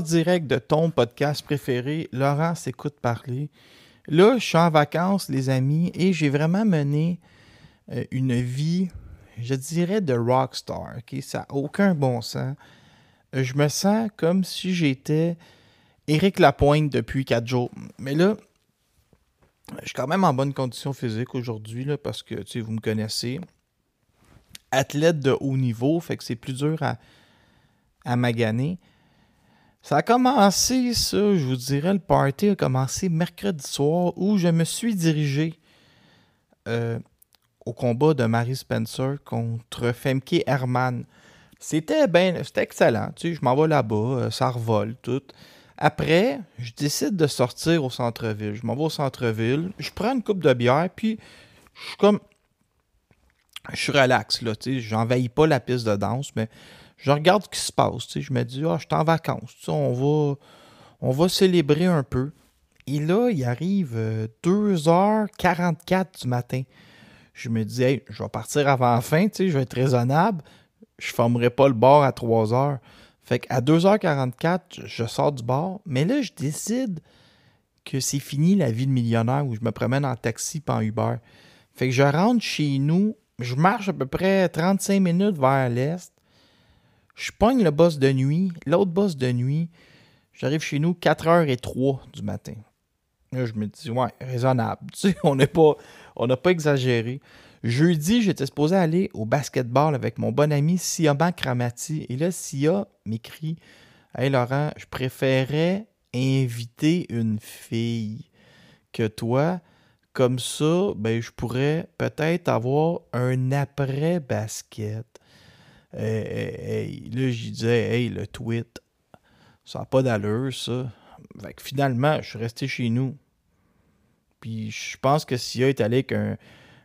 Direct de ton podcast préféré, Laurent s'écoute parler. Là, je suis en vacances, les amis, et j'ai vraiment mené euh, une vie, je dirais, de rockstar. ok? Ça n'a aucun bon sens. Euh, Je me sens comme si j'étais Éric Lapointe depuis quatre jours. Mais là, je suis quand même en bonne condition physique aujourd'hui, parce que, tu sais, vous me connaissez. Athlète de haut niveau, fait que c'est plus dur à, à maganer. Ça a commencé, ça, je vous dirais, le party a commencé mercredi soir où je me suis dirigé euh, au combat de Mary Spencer contre Femke Herman. C'était ben, c'était excellent, tu sais, je m'en vais là-bas, euh, ça revole, tout. Après, je décide de sortir au centre-ville. Je m'en vais au centre-ville, je prends une coupe de bière, puis je suis comme... Je suis relax, là, tu sais, j'envahis pas la piste de danse, mais je regarde ce qui se passe. Je me dis, ah, je suis en vacances. tu On va, on va célébrer un peu. Et là, il arrive euh, 2h44 du matin. Je me dis, je vais partir avant fin, tu sais, je vais être raisonnable. Je ne formerai pas le bar à 3h. Fait qu'à 2h44, je- je sors du bar. Mais là, je décide que c'est fini la vie de millionnaire où je me promène en taxi pas en Uber. Fait que je rentre chez nous. Je marche à peu près 35 minutes vers l'est. Je pogne le boss de nuit, l'autre boss de nuit. J'arrive chez nous 4h03 du matin. Là, je me dis, ouais, raisonnable. Tu sais, on n'est pas, n'a pas exagéré. Jeudi, j'étais supposé aller au basketball avec mon bon ami Siaban Kramati. Et là, Sia m'écrit Hey Laurent, je préférais inviter une fille que toi. Comme ça, ben, je pourrais peut-être avoir un après-basket. Hey. Là, j'y disais, hey, le tweet, ça n'a pas d'allure, ça. Fait que finalement, je suis resté chez nous. Puis je pense que Sia est allé avec,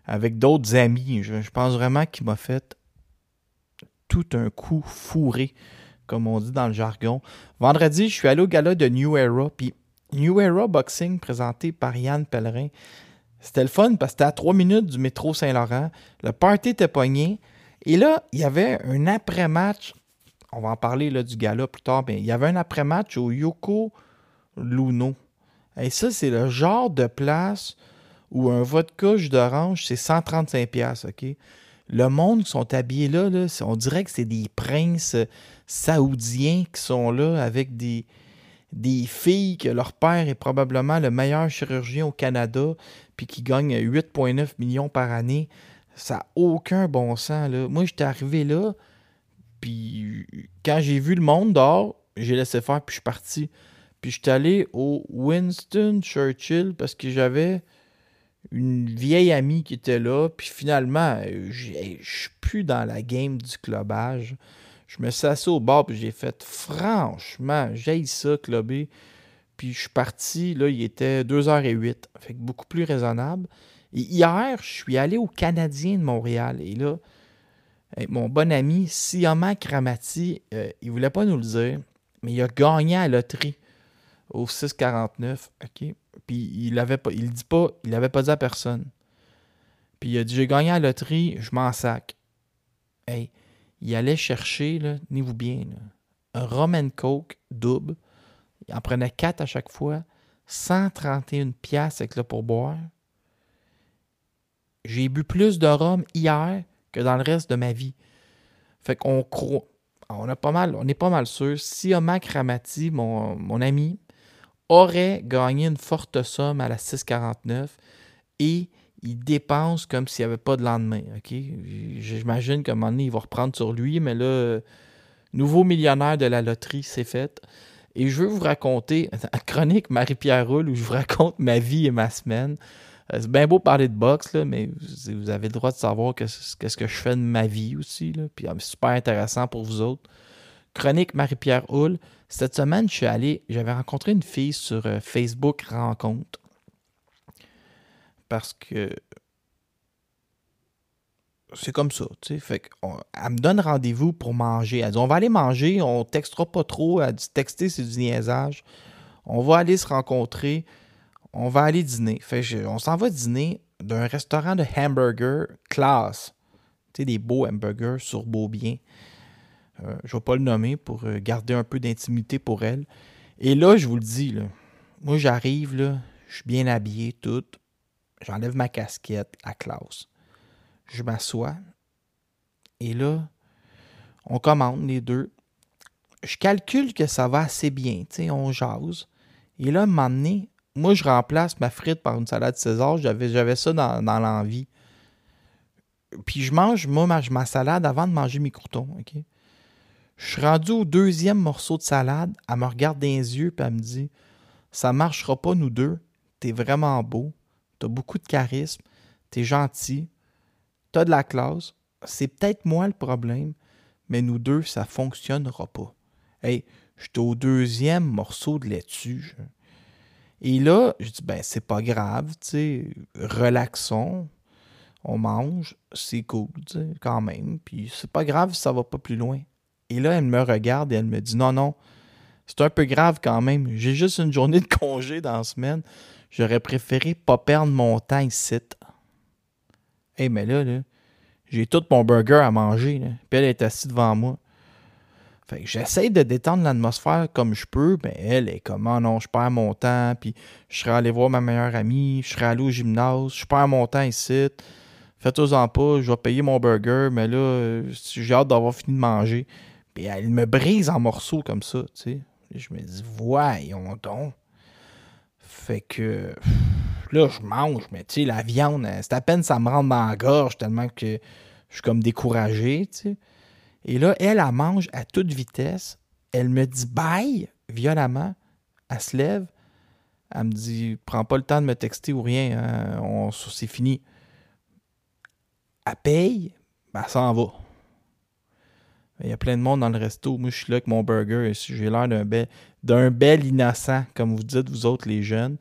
avec d'autres amis. Je, je pense vraiment qu'il m'a fait tout un coup fourré, comme on dit dans le jargon. Vendredi, je suis allé au gala de New Era. Puis New Era Boxing, présenté par Yann Pellerin. C'était le fun parce que c'était à 3 minutes du métro Saint-Laurent. Le party était pogné. Et là, il y avait un après-match. On va en parler là, du gala plus tard. Mais il y avait un après-match au Yoko Luno. Et ça, c'est le genre de place où un vodka jus d'orange, c'est 135$, piastres, OK? Le monde qui sont habillés là, on dirait que c'est des princes euh, saoudiens qui sont là avec des, des filles que leur père est probablement le meilleur chirurgien au Canada puis qui gagne 8,9 millions par année. Ça n'a aucun bon sens. Là. Moi, j'étais arrivé là, puis quand j'ai vu le monde dehors, j'ai laissé faire, puis je suis parti. Puis je suis allé au Winston Churchill parce que j'avais une vieille amie qui était là. Puis finalement, je suis plus dans la game du clubage. Je me suis assis au bar puis j'ai fait franchement, j'ai ça clubber. Puis je suis parti, là, il était 2h08. Fait que beaucoup plus raisonnable. Hier, je suis allé au Canadien de Montréal. Et là, mon bon ami Siama Kramati, euh, il voulait pas nous le dire, mais il a gagné à la loterie au 6,49. OK? Puis il l'avait pas, dit pas, il l'avait pas dit à personne. Puis il a dit J'ai gagné à la loterie, je m'en sac. Hey, il allait chercher, tenez-vous bien, un rum and coke double. Il en prenait 4 à chaque fois. 131 pièces avec le pourboire. J'ai bu plus de rhum hier que dans le reste de ma vie. Fait qu'on croit. On a pas mal, on est pas mal sûr. Si Mac Ramati, mon, mon ami, aurait gagné une forte somme à la 6,49 et il dépense comme s'il n'y avait pas de lendemain. J'imagine qu'à un moment donné, il va reprendre sur lui, mais là, nouveau millionnaire de la loterie, c'est fait. Et je veux vous raconter la chronique Marie-Pierre Roule où je vous raconte ma vie et ma semaine. Euh, c'est bien beau parler de boxe, là, mais vous avez le droit de savoir qu'est-ce que je fais de ma vie aussi. Là. Puis ah, c'est super intéressant pour vous autres. Chronique Marie-Pierre Hull. Cette semaine, je suis allé, j'avais rencontré une fille sur euh, Facebook Rencontre. Parce que c'est comme ça, tu sais. Fait elle me donne rendez-vous pour manger. Elle dit on va aller manger, on textera pas trop. Elle dit texter, c'est du niaisage. On va aller se rencontrer on va aller dîner. On s'en va dîner d'un restaurant de hamburger classe. Tu des beaux hamburgers sur Beaubien. Euh, je ne vais pas le nommer pour euh, garder un peu d'intimité pour elle. Et là, je vous le dis, moi j'arrive, je suis bien habillé, tout. J'enlève ma casquette, à classe. Je m'assois. Et là, on commande les deux. Je calcule que ça va assez bien, tu on jase. Et là, à moi, je remplace ma frite par une salade César. J'avais, ça dans, l'envie. Puis je mange, moi, ma, salade avant de manger mes croutons. Je suis rendu au deuxième morceau de salade. Elle me regarde dans les yeux et elle me dit Ça marchera pas, nous deux. T'es vraiment beau. T'as beaucoup de charisme. T'es gentil. T'as de la classe. C'est peut-être moi le problème, mais nous deux, ça fonctionnera pas. Hey, j'étais au deuxième morceau de laitue. Et là, je dis, ben, c'est pas grave, tu sais, relaxons, on mange, c'est cool, tu sais, quand même. Puis c'est pas grave si ça va pas plus loin. Et là, elle me regarde et elle me dit, non, non, c'est un peu grave quand même. J'ai juste une journée de congé dans la semaine. J'aurais préféré pas perdre mon temps ici. Hé, mais là, j'ai tout mon burger à manger. Puis elle est assise devant moi. J'essaie de détendre l'atmosphère comme je peux, mais elle est comme oh non, je perds mon temps, puis je serais allé voir ma meilleure amie, je serais allé au gymnase, je perds mon temps ici. Faites-en pas, je vais payer mon burger, mais là, j'ai hâte d'avoir fini de manger. Puis elle me brise en morceaux comme ça, tu sais. Je me dis, voyons donc. Fait que là, je mange, mais tu sais, la viande, c'est à peine ça me rentre dans la gorge tellement que je suis comme découragé, tu sais. Et là, elle, elle mange à toute vitesse. Elle me dit bye violemment. Elle se lève. Elle me dit Prends pas le temps de me texter ou rien. Hein. c'est fini. Elle paye. Ben, elle s'en va. Il y a plein de monde dans le resto. Moi, je suis là avec mon burger. J'ai l'air d'un bel, bel innocent, comme vous dites, vous autres, les jeunes.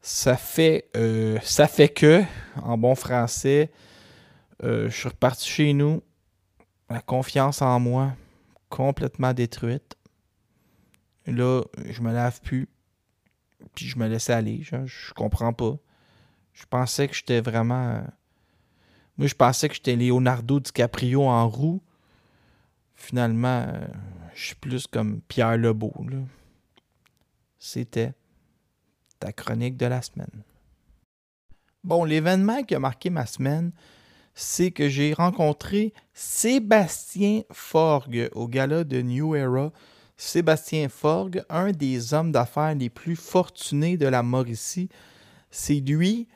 Ça fait, euh, ça fait que, en bon français, euh, je suis reparti chez nous la confiance en moi complètement détruite. Là, je me lave plus. Puis je me laisse aller. Je, je comprends pas. Je pensais que j'étais vraiment. Euh, moi, je pensais que j'étais Leonardo DiCaprio en roue. Finalement, euh, je suis plus comme Pierre Lebeau. C'était ta chronique de la semaine. Bon, l'événement qui a marqué ma semaine, c'est que j'ai rencontré Sébastien Forgue au gala de New Era. Sébastien Forgue, un des hommes d'affaires les plus fortunés de la Mauricie. C'est lui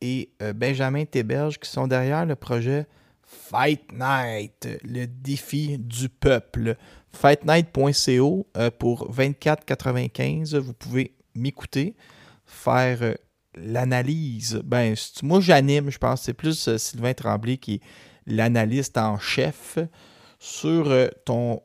et euh, Benjamin Théberge qui sont derrière le projet Fight Night, le défi du peuple. Fightnight.co euh, pour 24,95. Vous pouvez m'écouter, faire euh, l'analyse, ben, moi j'anime, je pense. C'est plus euh, Sylvain Tremblay qui est l'analyste en chef sur euh, ton,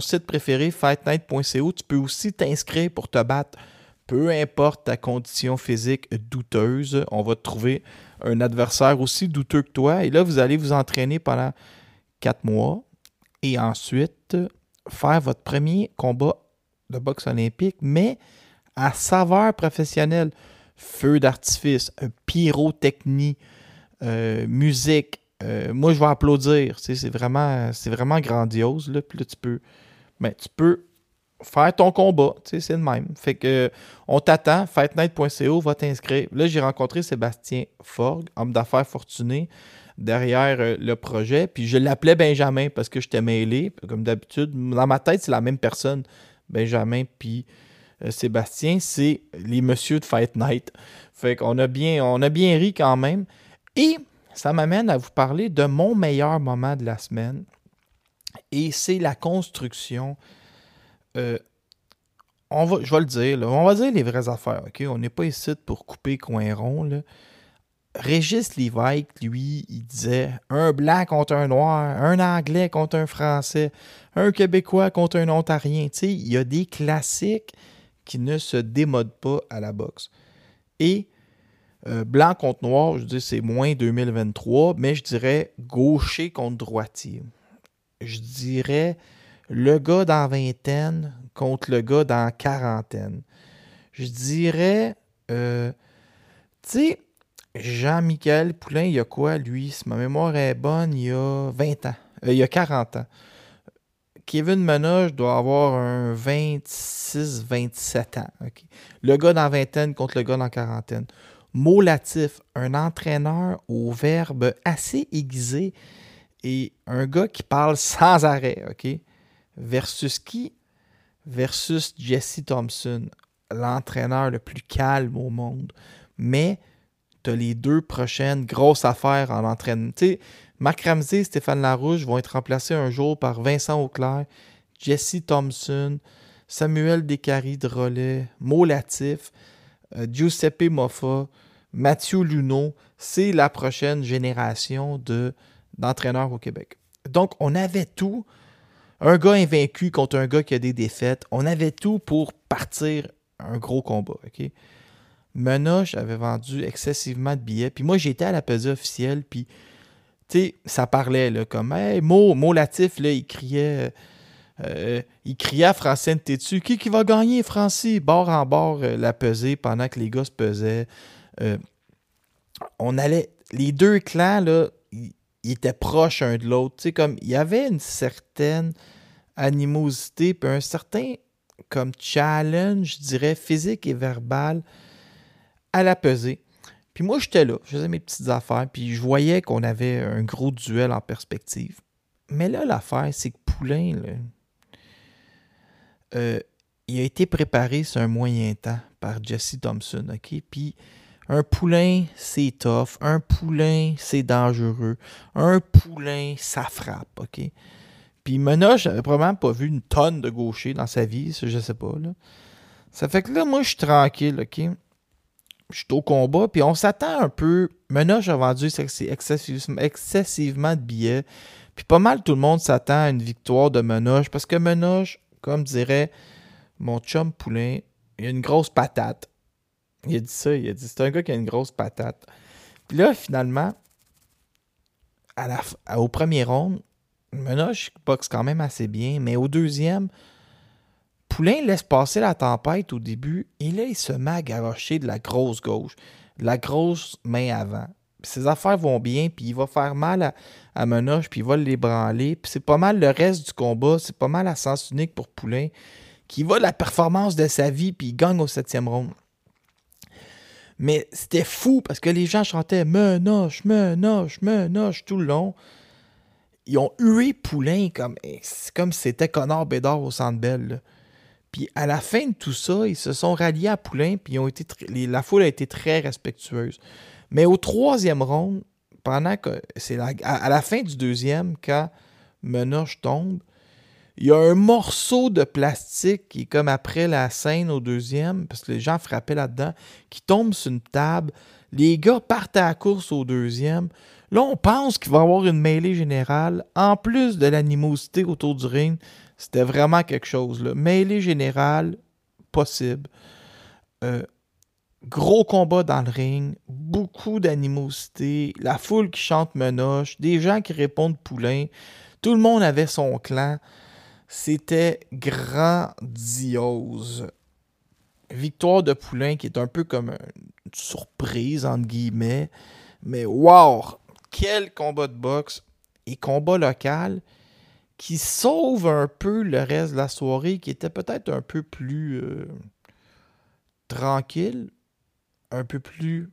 site préféré, fightnight.co. Tu peux aussi t'inscrire pour te battre. Peu importe ta condition physique douteuse, on va trouver un adversaire aussi douteux que toi. Et là, vous allez vous entraîner pendant quatre mois et ensuite faire votre premier combat de boxe olympique, mais à saveur professionnelle feu d'artifice, pyrotechnie, euh, musique. Euh, moi, je vais applaudir. C'est vraiment, grandiose. Là. Puis là, tu peux, ben, tu peux faire ton combat. C'est le même. Fait que on t'attend. Fightnight.co va t'inscrire. Là, j'ai rencontré Sébastien Forgue, homme d'affaires fortuné, derrière euh, le projet. Puis je l'appelais Benjamin parce que j'étais mêlé. Comme d'habitude, dans ma tête, c'est la même personne. Benjamin, puis Sébastien, c'est les Monsieur de Fight Night. Fait qu'on a bien, on a bien ri quand même. Et ça m'amène à vous parler de mon meilleur moment de la semaine. Et c'est la construction. euh, on va, je vais le dire, on va dire les vraies affaires? On n'est pas ici pour couper coin rond. Régis Lévesque, lui, il disait un blanc contre un noir, un anglais contre un français, un québécois contre un ontarien. Tu sais, il y a des classiques qui ne se démodent pas à la boxe. Et euh, blanc contre noir, je dis c'est moins 2023, mais je dirais gaucher contre droitier. Je dirais le gars dans vingtaine contre le gars dans quarantaine. Je dirais, euh, tu sais, Jean-Michel Poulain, il y a quoi, lui? Si ma mémoire est bonne, il y a 20 ans. Euh, il y a 40 ans. Kevin Menoche doit avoir un 26-27 ans. Le gars dans vingtaine contre le gars dans quarantaine. Mot Latif, un entraîneur au verbe assez aiguisé et un gars qui parle sans arrêt. ok. Versus qui? Versus Jesse Thompson, l'entraîneur le plus calme au monde. Mais tu as les deux prochaines grosses affaires en entraînement. Tu sais, Marc Ramsey et Stéphane Larouche vont être remplacés un jour par Vincent Auclair, Jesse Thompson, Samuel Descaries de Latif, euh, Giuseppe Moffa, Mathieu Luneau. C'est la prochaine génération de, d'entraîneurs au Québec. Donc, on avait tout. Un gars invaincu contre un gars qui a des défaites. On avait tout pour partir un gros combat. OK? Menoche avait vendu excessivement de billets. Puis moi, j'étais à la pesée officielle. Puis, tu sais, ça parlait, là, comme, hey, Mo, Mo Latif, là, il criait. euh, il criait à Francine Tétu Qui qui va gagner, Francis Bord en bord, euh, la pesée pendant que les gars se pesaient. Euh, on allait. Les deux clans, là, ils, ils étaient proches un de l'autre. Tu sais, comme, il y avait une certaine animosité, puis un certain, comme, challenge, je dirais, physique et verbal à la pesée. Puis moi, j'étais là, je faisais mes petites affaires, puis je voyais qu'on avait un gros duel en perspective. Mais là, l'affaire, c'est que Poulain, là, euh, il a été préparé sur un moyen temps par Jesse Thompson, OK? Puis un poulain, c'est tough. Un poulain, c'est dangereux. Un poulain, ça frappe, OK? Puis Menoche j'avais probablement pas vu une tonne de gauchers dans sa vie, je sais pas. Ça fait que là, moi, je suis tranquille, OK? Je suis au combat, puis on s'attend un peu. Menoche a vendu excessivement, de billets. Puis pas mal tout le monde s'attend à une victoire de Menoche, parce que Menoche, comme dirait mon chum Poulain, il a une grosse patate. Il a dit ça, il a dit c'est un gars qui a une grosse patate. Puis là, finalement, au premier round, Menoche boxe quand même assez bien, mais au deuxième, Poulain laisse passer la tempête au début et là, il se met à garrocher de la grosse gauche, de la grosse main avant. Ses affaires vont bien, puis il va faire mal à, à Menoche, puis il va l'ébranler. Puis c'est pas mal le reste du combat, c'est pas mal à sens unique pour Poulain, qui va la performance de sa vie, puis il gagne au septième round. Mais c'était fou parce que les gens chantaient Menoche, Menoche, Menoche tout le long. Ils ont hué Poulain comme, eh, c'était Connor Bédard au Centre Bell. Puis à la fin de tout ça, ils se sont ralliés à Poulain, puis ont été la foule a été très respectueuse. Mais au troisième round, pendant que c'est à la fin du deuxième, quand Menoche tombe, il y a un morceau de plastique qui est comme après la scène au deuxième, parce que les gens frappaient là-dedans, qui tombe sur une table. Les gars partent à la course au deuxième. Là, on pense qu'il va y avoir une mêlée générale. En plus de l'animosité autour du ring, c'était vraiment quelque chose. Là. Mêlée générale, possible. Euh, gros combat dans le ring, beaucoup d'animosité, la foule qui chante Menoche, des gens qui répondent Poulain. Tout le monde avait son clan. C'était grandiose. Victoire de Poulain qui est un peu comme une surprise, entre guillemets. Mais wow! Quel combat de boxe et combat local qui sauve un peu le reste de la soirée qui était peut-être un peu plus euh, tranquille, un peu plus.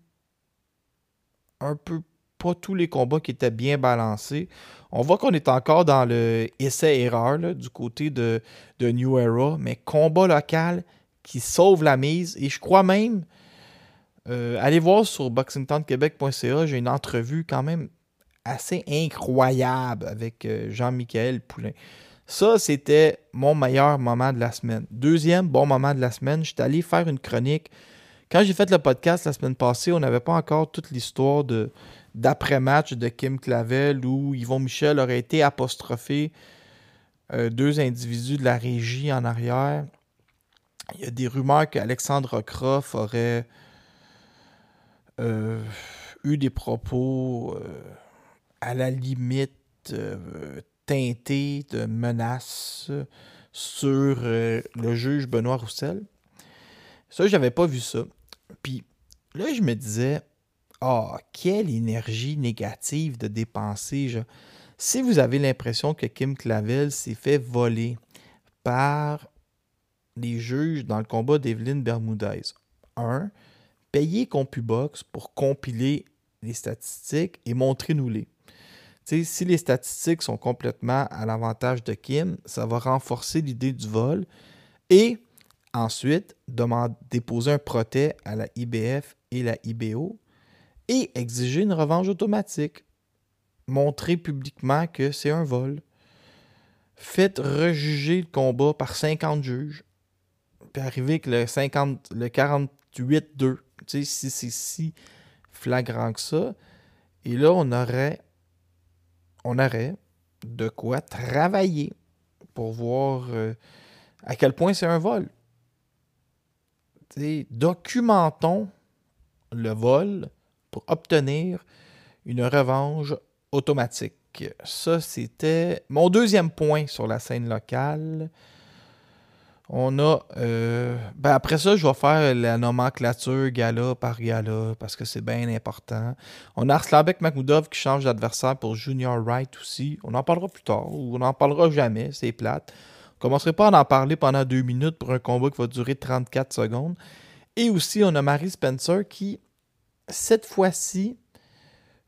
un peu pas tous les combats qui étaient bien balancés. On voit qu'on est encore dans le essai-erreur du côté de, de New Era, mais combat local qui sauve la mise. Et je crois même, euh, allez voir sur boxingtownquebec.ca, j'ai une entrevue quand même assez incroyable avec euh, Jean-Michel Poulain. Ça, c'était mon meilleur moment de la semaine. Deuxième bon moment de la semaine, j'étais allé faire une chronique. Quand j'ai fait le podcast la semaine passée, on n'avait pas encore toute l'histoire de, d'après-match de Kim Clavel où Yvon Michel aurait été apostrophé euh, deux individus de la régie en arrière. Il y a des rumeurs qu'Alexandre Croft aurait euh, eu des propos à la limite teintés de menaces sur le juge Benoît Roussel. Ça, j'avais pas vu ça. Puis là, je me disais, ah, quelle énergie négative de dépenser. Si vous avez l'impression que Kim Clavel s'est fait voler par les juges dans le combat d'Evelyne Bermudez, un, payez CompuBox pour compiler les statistiques et montrez-nous-les. Si les statistiques sont complètement à l'avantage de Kim, ça va renforcer l'idée du vol et ensuite déposer un protêt à la IBF et la IBO et exiger une revanche automatique. Montrer publiquement que c'est un vol. Faites rejuger le combat par 50 juges. Puis arriver avec le, 50, le 48-2. Tu sais, si c'est si flagrant que ça. Et là, on aurait, on aurait de quoi travailler pour voir euh, à quel point c'est un vol. sais, documentons le vol pour obtenir une revanche automatique. Ça, c'était mon deuxième point sur la scène locale. On a. Euh, ben après ça, je vais faire la nomenclature gala par gala parce que c'est bien important. On a Arslanbek Makhmoudov qui change d'adversaire pour Junior Wright aussi. On en parlera plus tard ou on n'en parlera jamais, c'est plate. On commencerait pas à en parler pendant deux minutes pour un combat qui va durer 34 secondes. Et aussi, on a Marie Spencer qui cette fois-ci,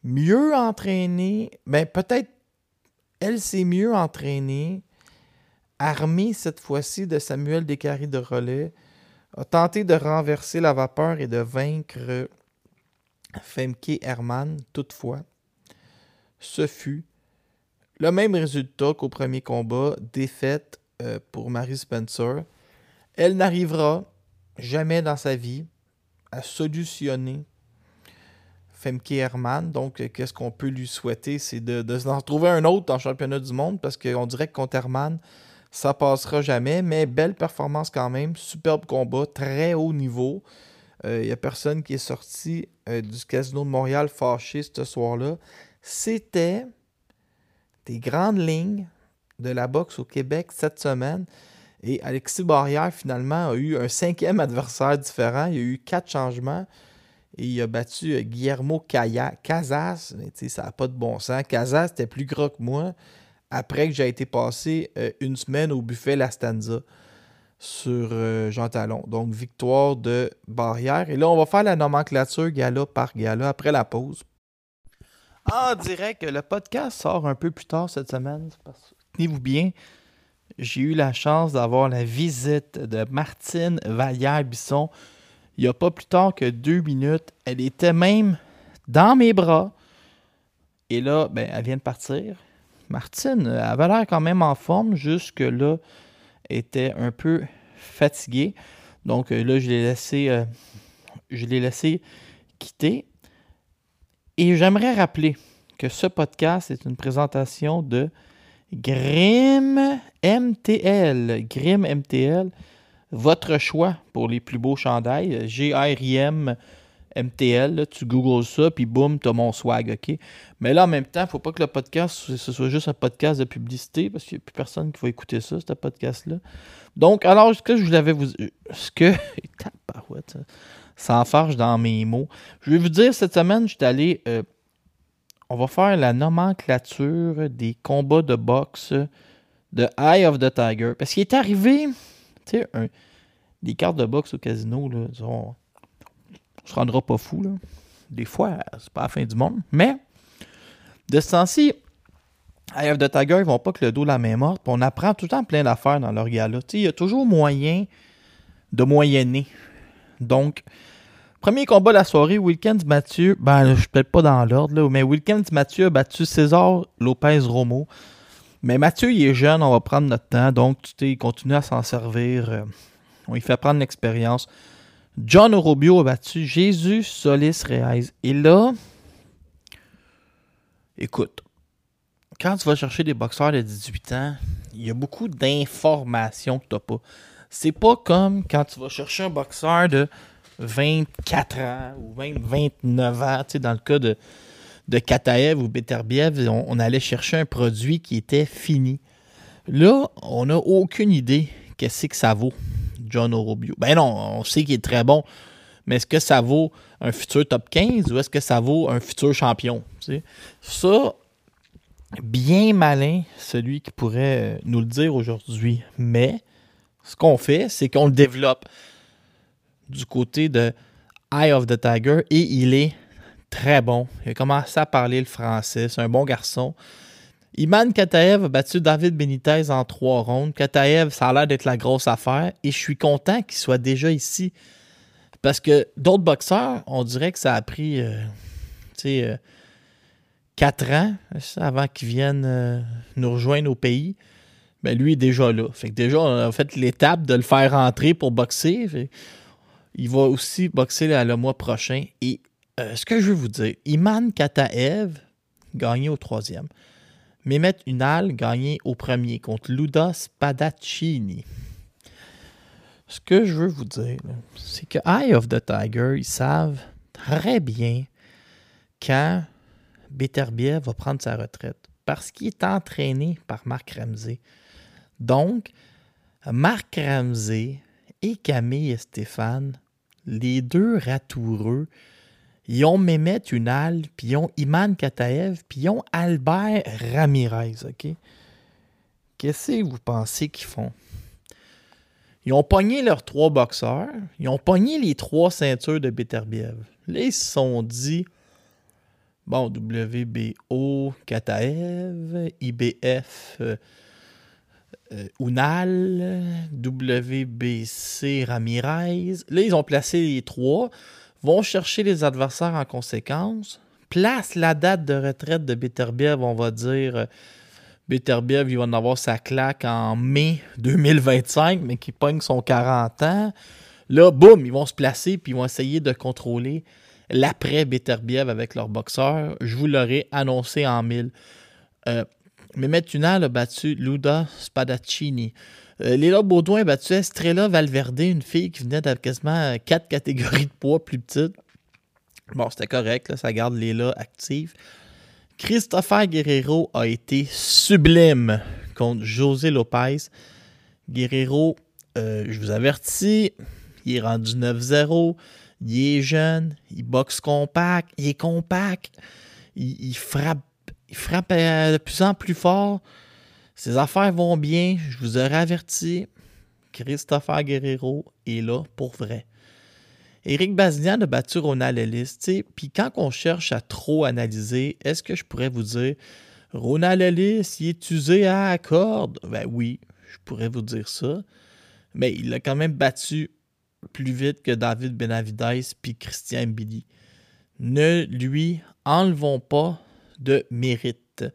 mieux entraînée, ben peut-être elle s'est mieux entraînée, armée cette fois-ci de Samuel Descaries de relais, a tenté de renverser la vapeur et de vaincre Femke Herman. Toutefois, ce fut le même résultat qu'au premier combat, défaite euh, pour Mary Spencer. Elle n'arrivera jamais dans sa vie à solutionner Femke Herman. Donc, euh, qu'est-ce qu'on peut lui souhaiter? C'est de, de s'en trouver un autre en championnat du monde parce qu'on dirait que contre Herman, ça passera jamais. Mais belle performance quand même. Superbe combat, très haut niveau. Il euh, n'y a personne qui est sorti euh, du Casino de Montréal fâché ce soir-là. C'était des grandes lignes de la boxe au Québec cette semaine. Et Alexis Barrière, finalement, a eu un cinquième adversaire différent. Il y a eu quatre changements. Et il a battu euh, Guillermo Casas. Ça n'a pas de bon sens. Casas était plus gros que moi après que j'ai été passé euh, une semaine au buffet La Stanza sur euh, Jean Talon. Donc, victoire de Barrière. Et là, on va faire la nomenclature gala par gala après la pause. En direct, le podcast sort un peu plus tard cette semaine. Tenez-vous bien, j'ai eu la chance d'avoir la visite de Martine Vallière-Bisson il n'y a pas plus tard que deux minutes. Elle était même dans mes bras. Et là, ben, elle vient de partir. Martine elle avait l'air quand même en forme, jusque-là, était un peu fatiguée. Donc euh, là, je l'ai laissé, euh, je l'ai laissé quitter. Et j'aimerais rappeler que ce podcast est une présentation de Grim MTL. Grim MTL, votre choix pour les plus beaux chandails. G-R-I-M MTL, tu googles ça, puis boum, tu as mon swag, OK? Mais là, en même temps, il faut pas que le podcast, ce soit juste un podcast de publicité, parce qu'il n'y a plus personne qui va écouter ça, ce podcast-là. Donc, alors, ce que je voulais vous... Ce que... Ça enfarge dans mes mots. Je vais vous dire, cette semaine, je suis allé... Euh, on va faire la nomenclature des combats de boxe de Eye of the Tiger. Parce qu'il est arrivé tu sais, des cartes de boxe au casino, là, on, se rendra pas fou. Là. Des fois, c'est pas la fin du monde. Mais, de ce temps-ci, Eye of the Tiger, ils vont pas que le dos la main morte. on apprend tout le temps plein d'affaires dans leur gala. Il y a toujours moyen de moyenner. Donc, premier combat de la soirée, Wilkins Mathieu, ben, je suis peut-être pas dans l'ordre, mais Wilkins Mathieu a battu César Lopez Romo. Mais Mathieu, il est jeune, on va prendre notre temps, donc il continue à s'en servir. euh, on lui fait prendre l'expérience. John Orobio a battu Jésus Solis Reyes. Et là, écoute, quand tu vas chercher des boxeurs de 18 ans, il y a beaucoup d'informations que tu n'as pas. C'est pas comme quand tu vas chercher un boxeur de 24 ans ou même 29 ans, tu sais, dans le cas de, de Kataev ou Beterbiev, on, allait chercher un produit qui était fini. Là, on n'a aucune idée qu'est-ce que ça vaut, John Orobio. Ben non, on sait qu'il est très bon, mais est-ce que ça vaut un futur top 15 ou est-ce que ça vaut un futur champion? Ça, bien malin, celui qui pourrait euh, nous le dire aujourd'hui. Mais ce qu'on fait, c'est qu'on le développe du côté de Eye of the Tiger et il est très bon. Il a commencé à parler le français. C'est un bon garçon. Iman Kataev a battu David Benitez en trois rondes. Kataev, ça a l'air d'être la grosse affaire et je suis content qu'il soit déjà ici. Parce que d'autres boxeurs, on dirait que ça a pris euh, euh, quatre ans avant qu'ils viennent euh, nous rejoindre au pays. Ben lui est déjà là. Fait que déjà, on a fait l'étape de le faire rentrer pour boxer. Il va aussi boxer le mois prochain. Et euh, ce que je veux vous dire, Iman Kataev gagné au troisième. Mehmet Unal gagné au premier contre Luda Spadaccini. Ce que je veux vous dire, c'est que Eye of the Tiger, ils savent très bien quand Beterbiev va prendre sa retraite. Parce qu'il est entraîné par Marc Ramsey. Donc, Marc Ramsey et Camille Stéphane, les deux ratoureux, ils ont Mehmet Unal, puis ils ont Iman Kataev, puis ils ont Albert Ramirez, OK? Qu'est-ce que vous pensez qu'ils font? Ils ont pogné leurs trois boxeurs, ils ont pogné les trois ceintures de Beterbiev. Là, ils se sont dit, bon, WBO Kataev, IBF euh, euh, Unal, WBC Ramirez. Là, ils ont placé les trois, vont chercher les adversaires en conséquence, place la date de retraite de Beterbiev, on va dire. euh, Beterbiev, il va en avoir sa claque en mai 2025, mais qui pogne son 40 ans. Là, boum, ils vont se placer puis ils vont essayer de contrôler l'après Beterbiev avec leur boxeur. Je vous l'aurais annoncé en mille. Euh, Mehmet Unal a battu Luda Spadaccini. Euh, Léla Baudouin battu Estrella Valverde, une fille qui venait de quasiment quatre catégories de poids plus petites. Bon, c'était correct, là, ça garde Léla active. Christopher Guerrero a été sublime contre José Lopez. Guerrero, euh, je vous avertis, il est rendu 9-0. Il est jeune, il boxe compact, il est compact, il, frappe, il frappe euh, de plus en plus fort. Ses affaires vont bien, je vous aurais averti. Christopher Guerrero est là pour vrai. Éric Bazinian a battu Ronald Ellis. Puis quand on cherche à trop analyser, est-ce que je pourrais vous dire Ronald Ellis, il est usé à la corde? Ben oui, je pourrais vous dire ça. Mais il a quand même battu plus vite que David Benavides puis Christian Billy. Ne lui enlevons pas de mérite.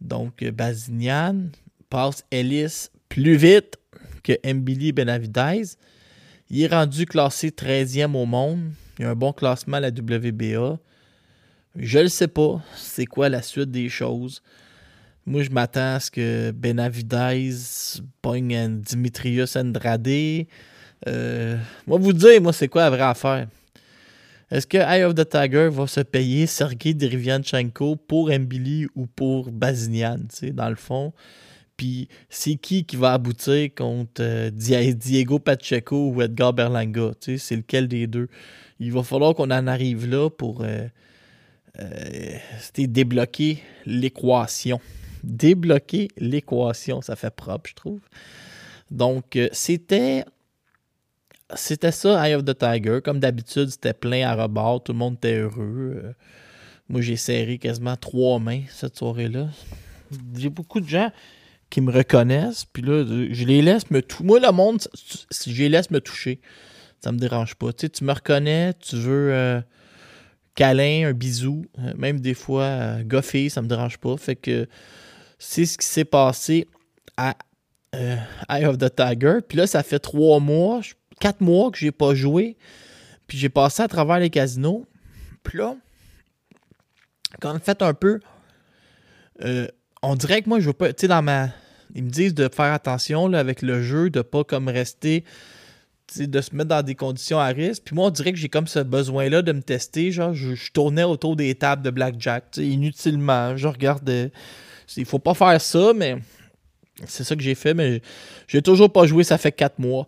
Donc, Bazinian passe Ellis plus vite que Mbili Benavides. Il est rendu classé 13e au monde. Il a un bon classement à la WBA. Je ne sais pas c'est quoi la suite des choses. Moi, je m'attends à ce que Benavides pogne Dimitrius Andrade. Euh, moi, vous dire, moi, c'est quoi la vraie affaire? Est-ce que Eye of the Tiger va se payer Sergei Derevyanchenko pour Mbili ou pour Bazinian, dans le fond? Puis c'est qui qui va aboutir contre euh, Diego Pacheco ou Edgar Berlanga? C'est lequel des deux? Il va falloir qu'on en arrive là pour euh, euh, débloquer l'équation. Débloquer l'équation, ça fait propre, je trouve. Donc, c'était c'était ça, Eye of the Tiger. Comme d'habitude, c'était plein à rebord. Tout le monde était heureux. Euh, moi, j'ai serré quasiment trois mains cette soirée-là. J'ai beaucoup de gens qui me reconnaissent. Puis là, je les laisse me toucher. Moi, le monde, je les laisse me toucher, ça me dérange pas. Tu sais, tu me reconnais, tu veux euh, câlin, un bisou, euh, même des fois euh, goffer, ça me dérange pas. Fait que c'est ce qui s'est passé à Eye of the Tiger. Puis là, ça fait trois mois, quatre mois que j'ai pas joué. Puis j'ai passé à travers les casinos. Puis là, quand on fait un peu. on dirait que moi, je veux pas. Tu sais, dans ma. Ils me disent de faire attention avec le jeu, de pas comme rester de se mettre dans des conditions à risque. Puis moi, on dirait que j'ai comme ce besoin-là de me tester. Genre, je, tournais autour des tables de blackjack, inutilement. Je regardais. Il faut pas faire ça, mais c'est ça que j'ai fait. Mais j'ai toujours pas joué, ça fait quatre mois.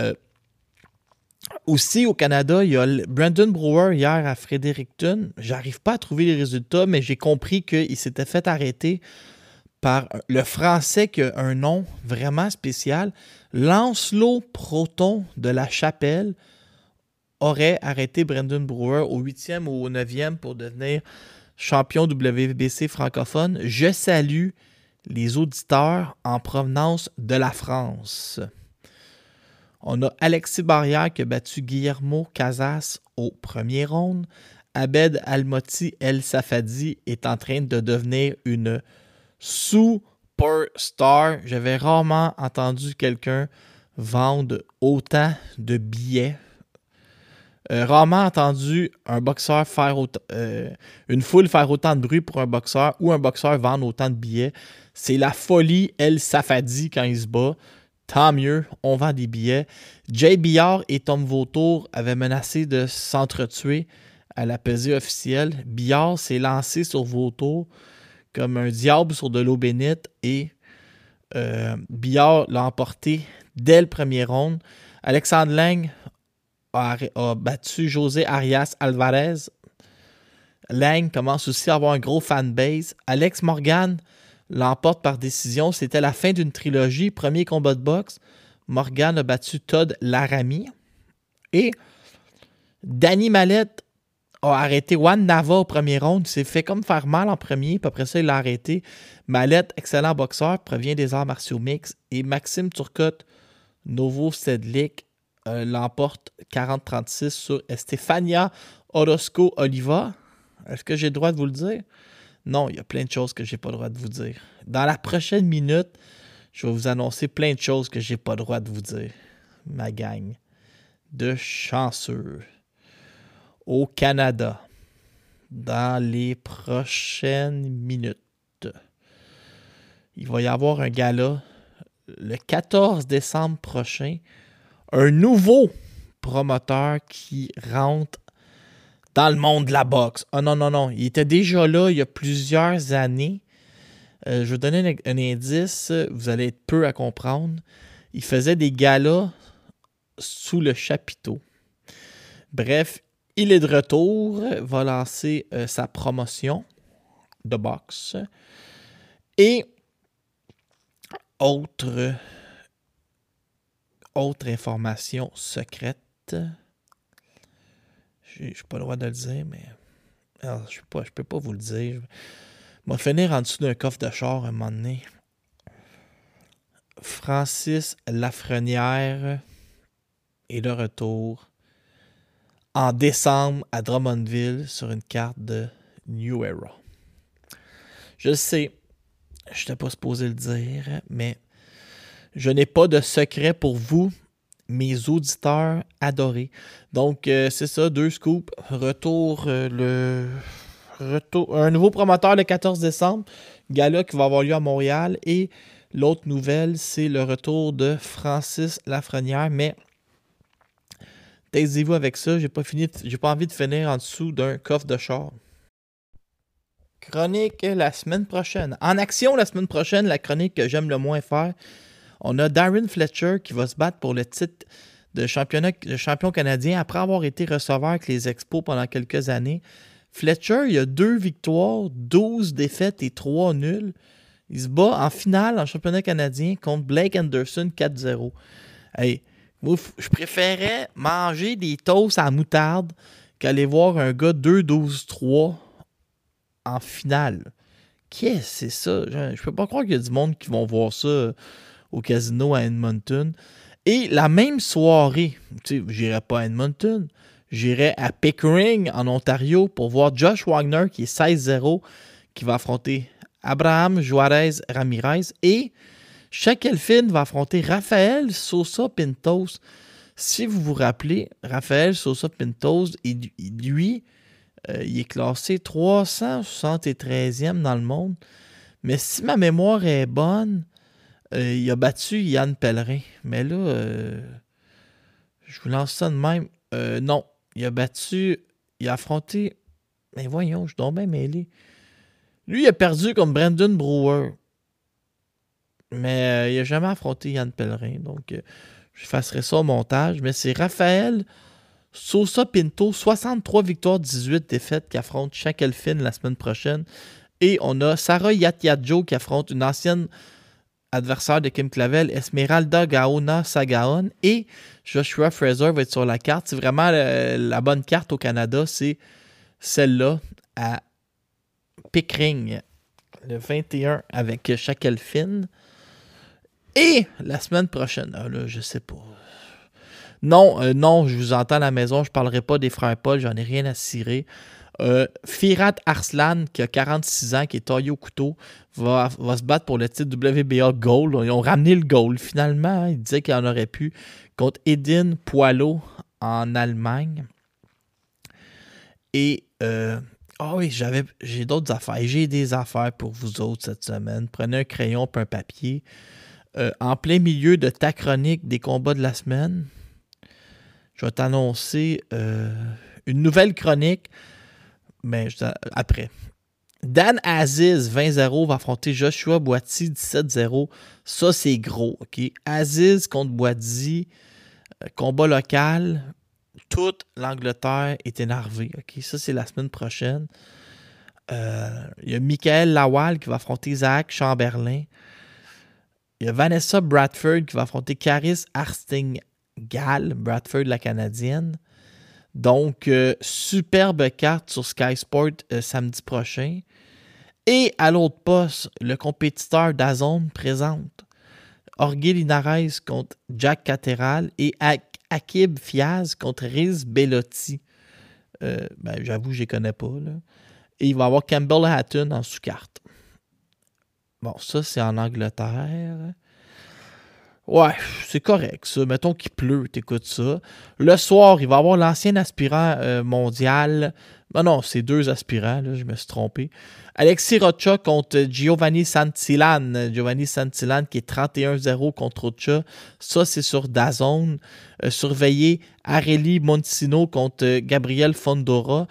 Euh, aussi, au Canada, il y a Brandon Brewer hier à Fredericton. J'arrive pas à trouver les résultats, mais j'ai compris qu'il s'était fait arrêter par le français qui a un nom vraiment spécial. Lancelot Proton de la Chapelle aurait arrêté Brandon Brewer au 8e ou au 9e pour devenir champion WBC francophone. Je salue les auditeurs en provenance de la France. On a Alexis Barrière qui a battu Guillermo Casas au premier round. Abed Almoti El Safadi est en train de devenir une superstar. J'avais rarement entendu quelqu'un vendre autant de billets. Euh, rarement entendu un boxeur faire euh, une foule faire autant de bruit pour un boxeur ou un boxeur vendre autant de billets. C'est la folie El Safadi quand il se bat. Tant mieux, on vend des billets. Jay Billard et Tom Vautour avaient menacé de s'entretuer à la pesée officielle. Billard s'est lancé sur Vautour comme un diable sur de l'eau bénite et euh, l'a emporté dès le premier round. Alexandre Lang a, battu José Arias Alvarez. Lang commence aussi à avoir un gros fanbase. Alex Morgan l'emporte par décision. C'était la fin d'une trilogie. Premier combat de boxe. Morgan a battu Todd Laramie. Et Danny Mallette a arrêté Juan Nava au premier round. Il s'est fait comme faire mal en premier, puis après ça, il l'a arrêté. Mallette, excellent boxeur, provient des arts martiaux mix. Et Maxime Turcotte, Novo Sedlik, euh, l'emporte 40-36 sur Estefania Orozco Oliva. Est-ce que j'ai le droit de vous le dire? Non, il y a plein de choses que j'ai pas le droit de vous dire. Dans la prochaine minute, je vais vous annoncer plein de choses que j'ai pas le droit de vous dire. Ma gang de chanceux au Canada dans les prochaines minutes. Il va y avoir un gala le 14 décembre prochain. Un nouveau promoteur qui rentre dans le monde de la boxe. Ah non, non, non. Il était déjà là il y a plusieurs années. Euh, je vais vous donner un, indice. Vous allez être peu à comprendre. Il faisait des galas sous le chapiteau. Bref, il est de retour, va lancer euh, sa promotion de boxe. Et autre, autre information secrète. Je n'ai pas le droit de le dire, mais je ne peux pas vous le dire. Je vais finir en dessous d'un coffre de char un moment donné. Francis Lafrenière est de retour en décembre à Drummondville sur une carte de New Era. Je sais, je n'étais pas supposé le dire, mais je n'ai pas de secret pour vous, mes auditeurs adorés. Donc, euh, c'est ça, deux scoops. Retour, euh, le. Retour, un nouveau promoteur le 14 décembre, gala qui va avoir lieu à Montréal. Et l'autre nouvelle, c'est le retour de Francis Lafrenière, mais Taisez-vous avec ça, j'ai pas pas envie de finir en dessous d'un coffre de char. Chronique la semaine prochaine. En action la semaine prochaine, la chronique que j'aime le moins faire. On a Darren Fletcher qui va se battre pour le titre de, champion canadien après avoir été receveur avec les Expos pendant quelques années. Fletcher, il a deux victoires, 12 défaites et 3 nuls. Il se bat en finale en championnat canadien contre Blake Anderson 4-0. Hey, je préférais manger des toasts à moutarde qu'aller voir un gars 2-12-3 en finale. Qu'est-ce que c'est ça? Je, je peux pas croire qu'il y a du monde qui vont voir ça au casino à Edmonton. Et la même soirée, tu sais, j'irai pas à Edmonton, j'irai à Pickering, en Ontario, pour voir Josh Wagner, qui est 16-0, qui va affronter Abraham Juarez Ramirez. Et Shackleton va affronter Raphaël Sosa Pintos. Si vous vous rappelez, Raphaël Sosa Pintos, il- lui, euh, il est classé 373e dans le monde. Mais si ma mémoire est bonne, euh, il a battu Yann Pellerin. Mais là, euh, je vous lance ça de même. Euh, non, il a battu, il a affronté. Mais voyons, je donc bien mêlé. Lui, il a perdu comme Brandon Brewer. Mais il n'a jamais affronté Yann Pellerin. Donc, je fasserai ça au montage. Mais c'est Raphaël Sosa Pinto, 63 victoires, 18 défaites, qui affronte Shackleton la semaine prochaine. Et on a Sarah Yatiadjo qui affronte une ancienne adversaire de Kim Clavel, Esmeralda Gaona Sagaon. Et Joshua Fraser va être sur la carte. C'est vraiment le- la bonne carte au Canada, c'est celle-là à Pickering, le 21 avec Shackleton. Et la semaine prochaine, ah là, je sais pas. Non, euh, non, je vous entends à la maison, je parlerai pas des frères Paul, j'en ai rien à cirer. Euh, Firat Arslan, qui a 46 ans, qui est taillé au couteau, va, se battre pour le titre WBA Gold. Ils ont ramené le gold finalement. hein. Ils disaient qu'il en aurait pu contre Edin Poilot en Allemagne. Et euh, ah oui, j'avais j'ai d'autres affaires. J'ai des affaires pour vous autres cette semaine. Prenez un crayon et un papier. Euh, en plein milieu de ta chronique des combats de la semaine, je vais t'annoncer une nouvelle chronique, mais t'en- après. Dan Aziz, 20-0, va affronter Joshua Boiti, 17-0. Ça, c'est gros, OK? Aziz contre Boiti, euh, combat local. Toute l'Angleterre est énervée, OK? Ça, c'est la semaine prochaine. Euh, Il y a Michael Lawal qui va affronter Zach Chamberlain. Il y a Vanessa Bradford qui va affronter Caris Arsting-Gall, Bradford la Canadienne. Donc, euh, superbe carte sur Sky Sport euh, samedi prochain. Et à l'autre poste, le compétiteur d'Azone présente Jorge Linares contre Jack Cateral et Ak- Akib Fiaz contre Riz Bellotti. Euh, ben, J'avoue, je ne les connais pas. Et il va y avoir Campbell Hatton en sous-carte. Bon, ça, c'est en Angleterre. Ouais, c'est correct, ça. Mettons qu'il pleut, t'écoutes ça. Le soir, il va y avoir l'ancien aspirant euh, mondial. Non, non, c'est deux aspirants, là, je me suis trompé. Alexis Rocha contre Giovanni Santillan. Giovanni Santillan qui est 31-0 contre Rocha. Ça, c'est sur Dazone. Euh, surveillez Areli Montesino contre Gabriel Fondora.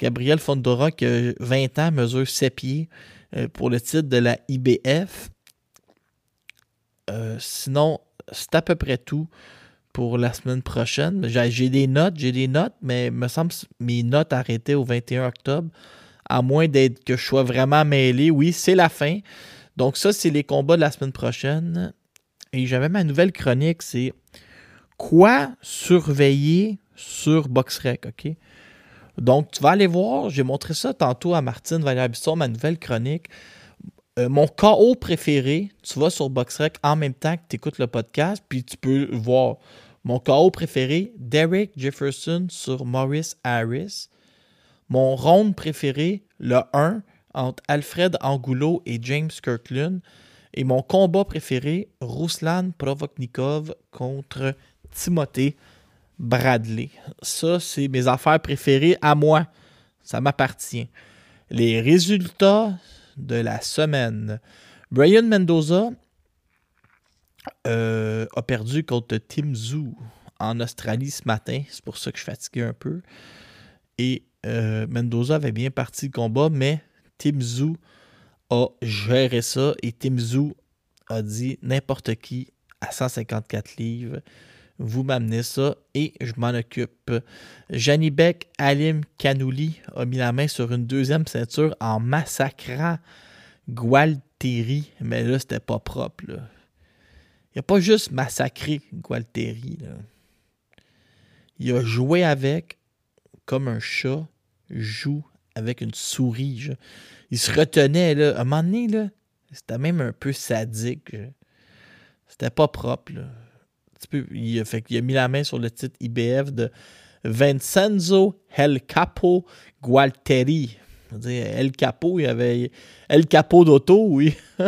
Gabriel Fondora qui a 20 ans, mesure 7 pieds euh, pour le titre de la IBF. Euh, sinon, c'est à peu près tout pour la semaine prochaine. J'ai des notes, j'ai des notes, mais me semble mes notes arrêtaient au 21 octobre, à moins d'être que je sois vraiment mêlé. Oui, c'est la fin. Donc ça, c'est les combats de la semaine prochaine. Et j'avais ma nouvelle chronique, c'est quoi surveiller sur BoxRec, OK? Donc, tu vas aller voir, j'ai montré ça tantôt à Martine Valérie Bisson, ma nouvelle chronique. Euh, mon KO préféré, tu vas sur BoxRec en même temps que tu écoutes le podcast, puis tu peux voir mon KO préféré, Derek Jefferson sur Maurice Harris. Mon round préféré, le 1, entre Alfred Angulo et James Kirkland. Et mon combat préféré, Ruslan Provoknikov contre Timothée Bradley. Ça, c'est mes affaires préférées à moi. Ça m'appartient. Les résultats de la semaine. Brian Mendoza euh, a perdu contre Tim Zoo en Australie ce matin. C'est pour ça que je suis fatigué un peu. Et euh, Mendoza avait bien parti le combat, mais Tim Zoo a géré ça et Tim Zoo a dit n'importe qui à 154 livres, vous m'amenez ça et je m'en occupe. Janibek Alim Kanouli a mis la main sur une deuxième ceinture en massacrant Gualteri, mais là, c'était pas propre. Il a pas juste massacré Gualteri. Là. Il a joué avec comme un chat joue avec une souris. Il se retenait, là. À un moment donné, c'était même un peu sadique. C'était pas propre. Il, a mis la main sur le titre IBF de Vincenzo El Capo Gualteri. Dire, El Capo, il avait El Capo d'auto, oui.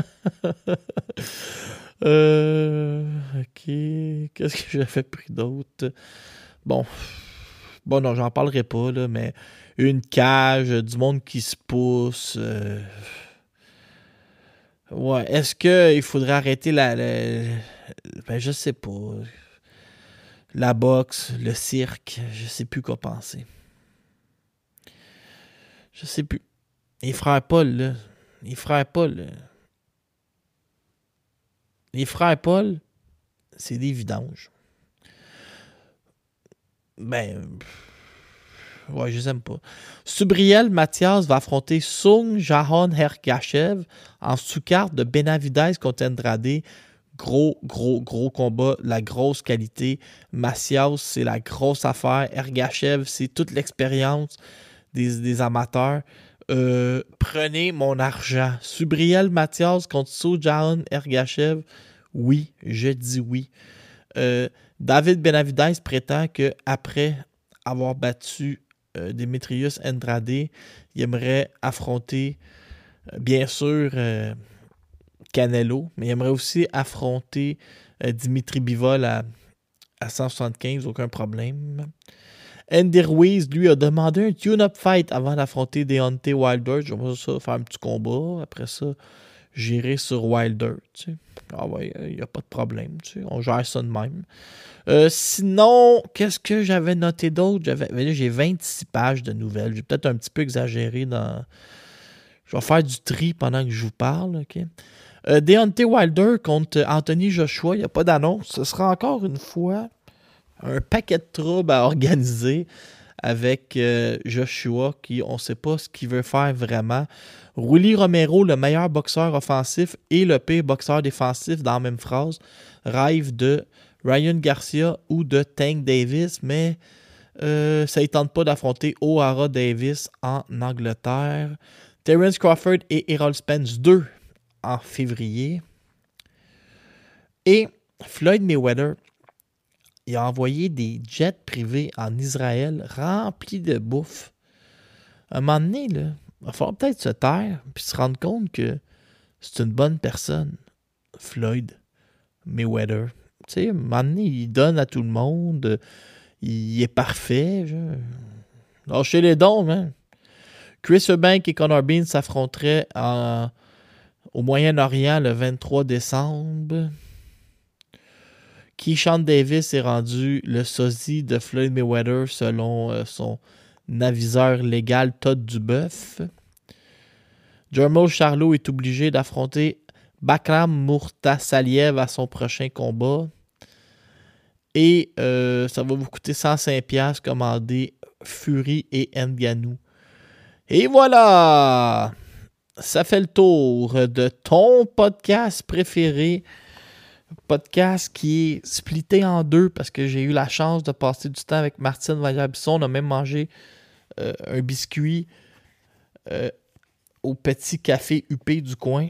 Euh, ok. Qu'est-ce que j'avais pris d'autre? Bon. Bon, non, j'en parlerai pas, là, mais une cage, du monde qui se pousse. euh, Ouais. Est-ce qu'il faudrait arrêter la. Ben, je sais pas. La boxe, le cirque, je sais plus quoi penser. Je sais plus. Les frères Paul, là. Les frères Paul. là. Les frères Paul, c'est des vidanges. Ben. Ouais, je les aime pas. Subriel Mathias va affronter Sung Jahon Hergachev en sous-carte de Benavidez contre Andrade. Gros, gros, gros combat, la grosse qualité. Macias, c'est la grosse affaire. Ergachev, c'est toute l'expérience des, des amateurs. Euh, prenez mon argent. Subriel Mathias contre Sojaon Ergachev. Oui, je dis oui. Euh, David Benavidez prétend que après avoir battu euh, Demetrius Andrade, il aimerait affronter, euh, bien sûr, euh, Canelo, mais il aimerait aussi affronter euh, Dimitri Bivol à, à 175, aucun problème. Andy Ruiz, lui, a demandé un tune-up fight avant d'affronter Deontay Wilder. J'aimerais ça faire un petit combat. Après ça, j'irai sur Wilder. Ah ouais, il n'y a pas de problème. Tu sais. On gère ça de même. Euh, sinon, qu'est-ce que j'avais noté d'autre? J'avais, là, j'ai 26 pages de nouvelles. J'ai peut-être un petit peu exagéré dans. Je vais faire du tri pendant que je vous parle. OK? Euh, Deontay Wilder contre Anthony Joshua, il n'y a pas d'annonce. Ce sera encore une fois un paquet de troubles à organiser avec euh, Joshua, qui on ne sait pas ce qu'il veut faire vraiment. Rully Romero, le meilleur boxeur offensif et le pire boxeur défensif dans la même phrase, rêve de Ryan Garcia ou de Tank Davis, mais euh, ça ne tente pas d'affronter O'Hara Davis en Angleterre. Terence Crawford et Errol Spence 2 en février. Et Floyd Mayweather, il a envoyé des jets privés en Israël remplis de bouffe. À un moment donné, là, il va peut-être se taire puis se rendre compte que c'est une bonne personne, Floyd Mayweather. Tu sais, à un moment donné, il donne à tout le monde. Il est parfait. Je... Lâchez les dons, man. Chris Eubank et Connor Bean s'affronteraient en- au Moyen-Orient le 23 décembre. Keyshawn Davis est rendu le sosie de Floyd Mayweather selon euh, son aviseur légal Todd Duboeuf. Jermo Charlot est obligé d'affronter Bakram Murtasaliev à son prochain combat. Et euh, ça va vous coûter 105$ commander Fury et Nganou. Et voilà! Ça fait le tour de ton podcast préféré. Podcast qui est splitté en deux parce que j'ai eu la chance de passer du temps avec Martine Vallière-Bisson. On a même mangé euh, un biscuit euh, au petit café UP du coin.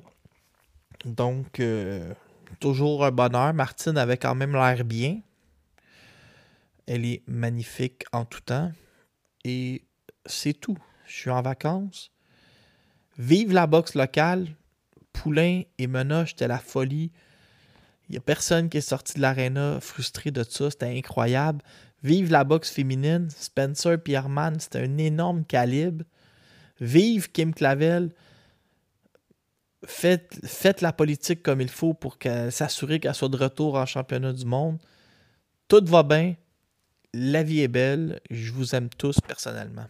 Donc, euh, toujours un bonheur. Martine avait quand même l'air bien. Elle est magnifique en tout temps. Et c'est tout. Je suis en vacances. Vive la boxe locale. Poulain et Menoche, c'était la folie. Il n'y a personne qui est sorti de l'aréna frustré de ça. C'était incroyable. Vive la boxe féminine. Spencer Pierreman, c'était un énorme calibre. Vive Kim Clavel. Faites, la politique comme il faut pour s'assurer qu'elle soit de retour en championnat du monde. Tout va bien. La vie est belle. Je vous aime tous personnellement.